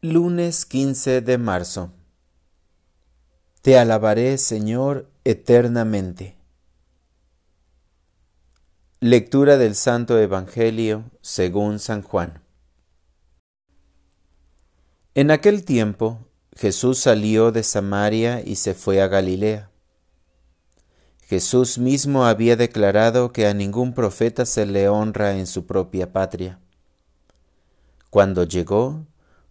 Lunes 15 de marzo. Te alabaré, Señor, eternamente. Lectura del Santo Evangelio según San Juan. En aquel tiempo Jesús salió de Samaria y se fue a Galilea. Jesús mismo había declarado que a ningún profeta se le honra en su propia patria. Cuando llegó,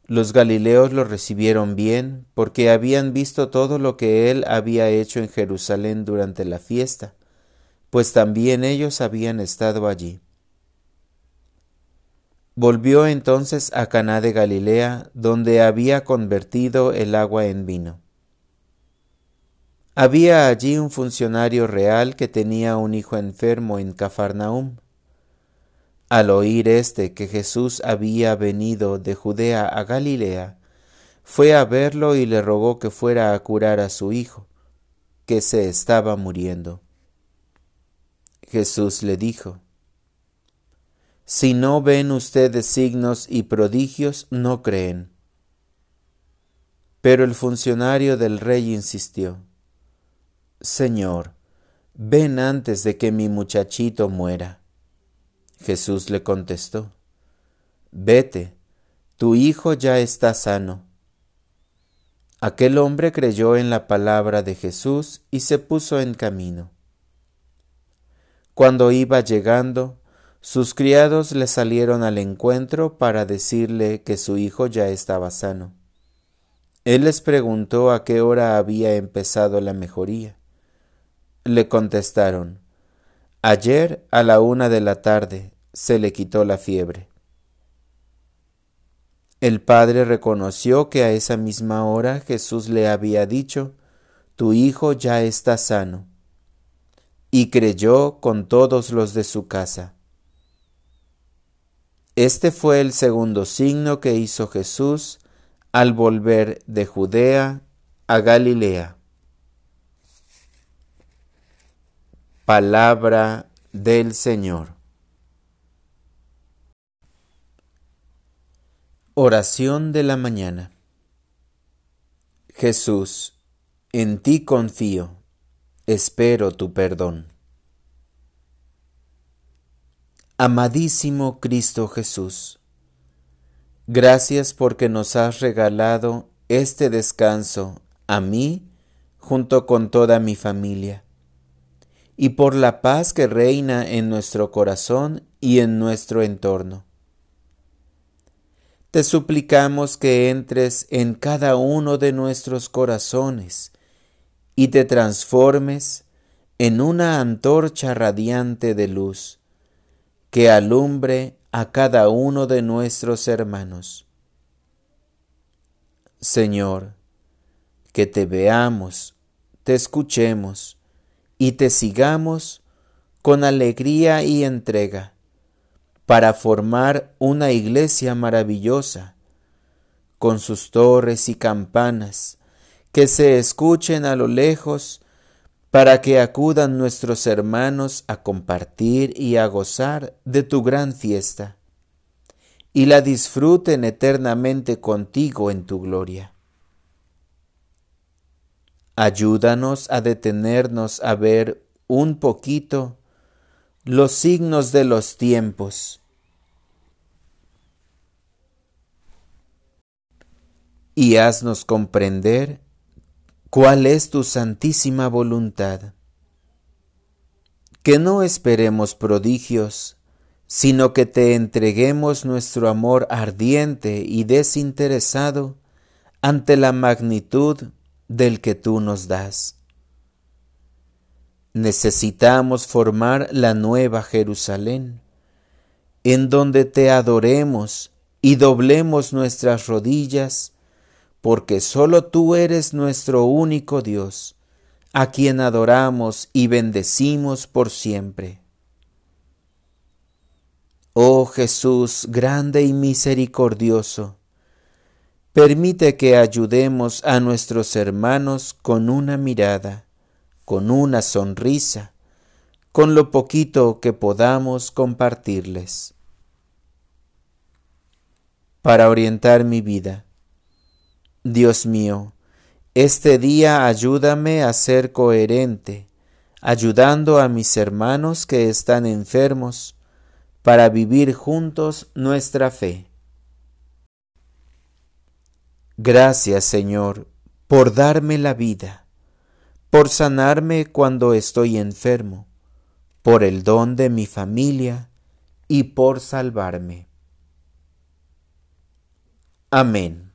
los galileos lo recibieron bien porque habían visto todo lo que él había hecho en Jerusalén durante la fiesta, pues también ellos habían estado allí. Volvió entonces a Caná de Galilea, donde había convertido el agua en vino. Había allí un funcionario real que tenía un hijo enfermo en Cafarnaum. Al oír éste que Jesús había venido de Judea a Galilea, fue a verlo y le rogó que fuera a curar a su hijo, que se estaba muriendo. Jesús le dijo, Si no ven ustedes signos y prodigios, no creen. Pero el funcionario del rey insistió, Señor, ven antes de que mi muchachito muera. Jesús le contestó, Vete, tu hijo ya está sano. Aquel hombre creyó en la palabra de Jesús y se puso en camino. Cuando iba llegando, sus criados le salieron al encuentro para decirle que su hijo ya estaba sano. Él les preguntó a qué hora había empezado la mejoría. Le contestaron, Ayer a la una de la tarde se le quitó la fiebre. El padre reconoció que a esa misma hora Jesús le había dicho, Tu hijo ya está sano, y creyó con todos los de su casa. Este fue el segundo signo que hizo Jesús al volver de Judea a Galilea. Palabra del Señor. Oración de la mañana. Jesús, en ti confío, espero tu perdón. Amadísimo Cristo Jesús, gracias porque nos has regalado este descanso a mí junto con toda mi familia y por la paz que reina en nuestro corazón y en nuestro entorno. Te suplicamos que entres en cada uno de nuestros corazones y te transformes en una antorcha radiante de luz que alumbre a cada uno de nuestros hermanos. Señor, que te veamos, te escuchemos, y te sigamos con alegría y entrega para formar una iglesia maravillosa, con sus torres y campanas, que se escuchen a lo lejos, para que acudan nuestros hermanos a compartir y a gozar de tu gran fiesta, y la disfruten eternamente contigo en tu gloria. Ayúdanos a detenernos a ver un poquito los signos de los tiempos. Y haznos comprender cuál es tu santísima voluntad. Que no esperemos prodigios, sino que te entreguemos nuestro amor ardiente y desinteresado ante la magnitud del que tú nos das. Necesitamos formar la nueva Jerusalén, en donde te adoremos y doblemos nuestras rodillas, porque sólo tú eres nuestro único Dios, a quien adoramos y bendecimos por siempre. Oh Jesús grande y misericordioso, Permite que ayudemos a nuestros hermanos con una mirada, con una sonrisa, con lo poquito que podamos compartirles. Para orientar mi vida, Dios mío, este día ayúdame a ser coherente, ayudando a mis hermanos que están enfermos, para vivir juntos nuestra fe. Gracias, Señor, por darme la vida, por sanarme cuando estoy enfermo, por el don de mi familia y por salvarme. Amén.